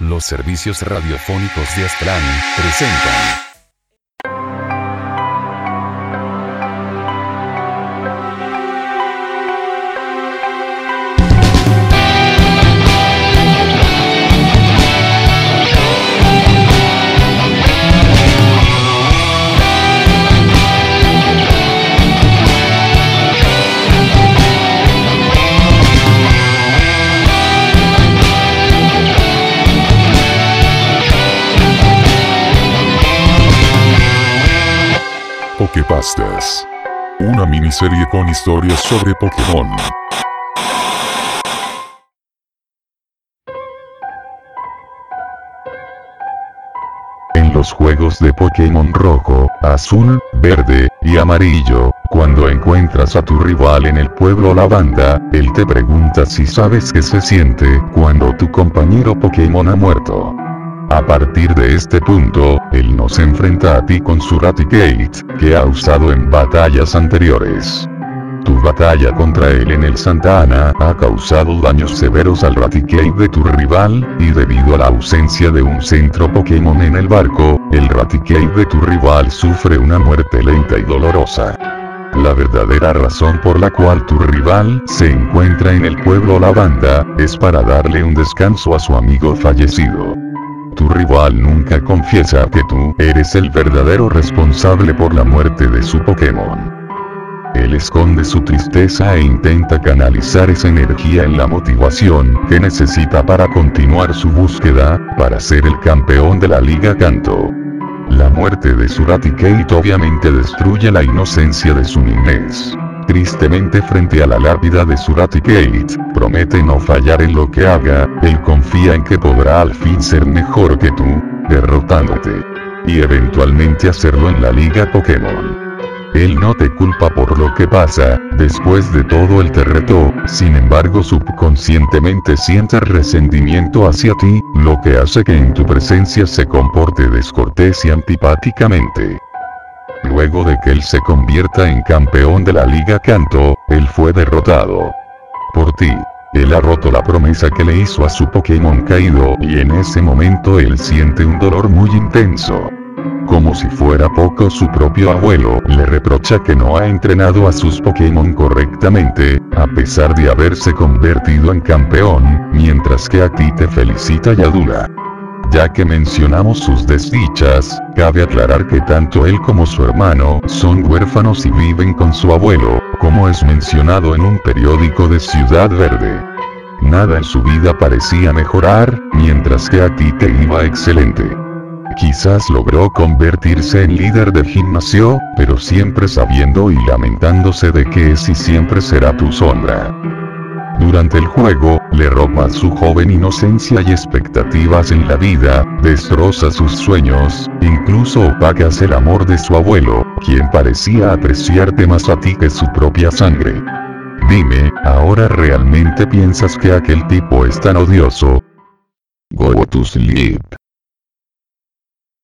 Los servicios radiofónicos de Aztlán presentan. Pokepastas. Una miniserie con historias sobre Pokémon. En los juegos de Pokémon rojo, azul, verde y amarillo, cuando encuentras a tu rival en el pueblo Lavanda, él te pregunta si sabes qué se siente cuando tu compañero Pokémon ha muerto. A partir de este punto, él nos enfrenta a ti con su Raticate, que ha usado en batallas anteriores. Tu batalla contra él en el Santa Ana ha causado daños severos al Raticate de tu rival, y debido a la ausencia de un centro Pokémon en el barco, el Raticate de tu rival sufre una muerte lenta y dolorosa. La verdadera razón por la cual tu rival se encuentra en el pueblo Lavanda, es para darle un descanso a su amigo fallecido. Tu rival nunca confiesa que tú eres el verdadero responsable por la muerte de su Pokémon. Él esconde su tristeza e intenta canalizar esa energía en la motivación que necesita para continuar su búsqueda, para ser el campeón de la Liga Kanto. La muerte de su Raticate obviamente destruye la inocencia de su niñez. Tristemente frente a la lápida de Suraticate, promete no fallar en lo que haga, él confía en que podrá al fin ser mejor que tú, derrotándote. Y eventualmente hacerlo en la liga Pokémon. Él no te culpa por lo que pasa, después de todo el te retó, sin embargo subconscientemente siente resentimiento hacia ti, lo que hace que en tu presencia se comporte descortés y antipáticamente. Luego de que él se convierta en campeón de la Liga Kanto, él fue derrotado. Por ti. Él ha roto la promesa que le hizo a su Pokémon caído y en ese momento él siente un dolor muy intenso. Como si fuera poco su propio abuelo le reprocha que no ha entrenado a sus Pokémon correctamente, a pesar de haberse convertido en campeón, mientras que a ti te felicita y adula. Ya que mencionamos sus desdichas, cabe aclarar que tanto él como su hermano son huérfanos y viven con su abuelo, como es mencionado en un periódico de Ciudad Verde. Nada en su vida parecía mejorar, mientras que a ti te iba excelente. Quizás logró convertirse en líder de gimnasio, pero siempre sabiendo y lamentándose de que es y siempre será tu sombra. Durante el juego, le roba su joven inocencia y expectativas en la vida, destroza sus sueños, incluso opacas el amor de su abuelo, quien parecía apreciarte más a ti que su propia sangre. Dime, ¿ahora realmente piensas que aquel tipo es tan odioso? Go to sleep.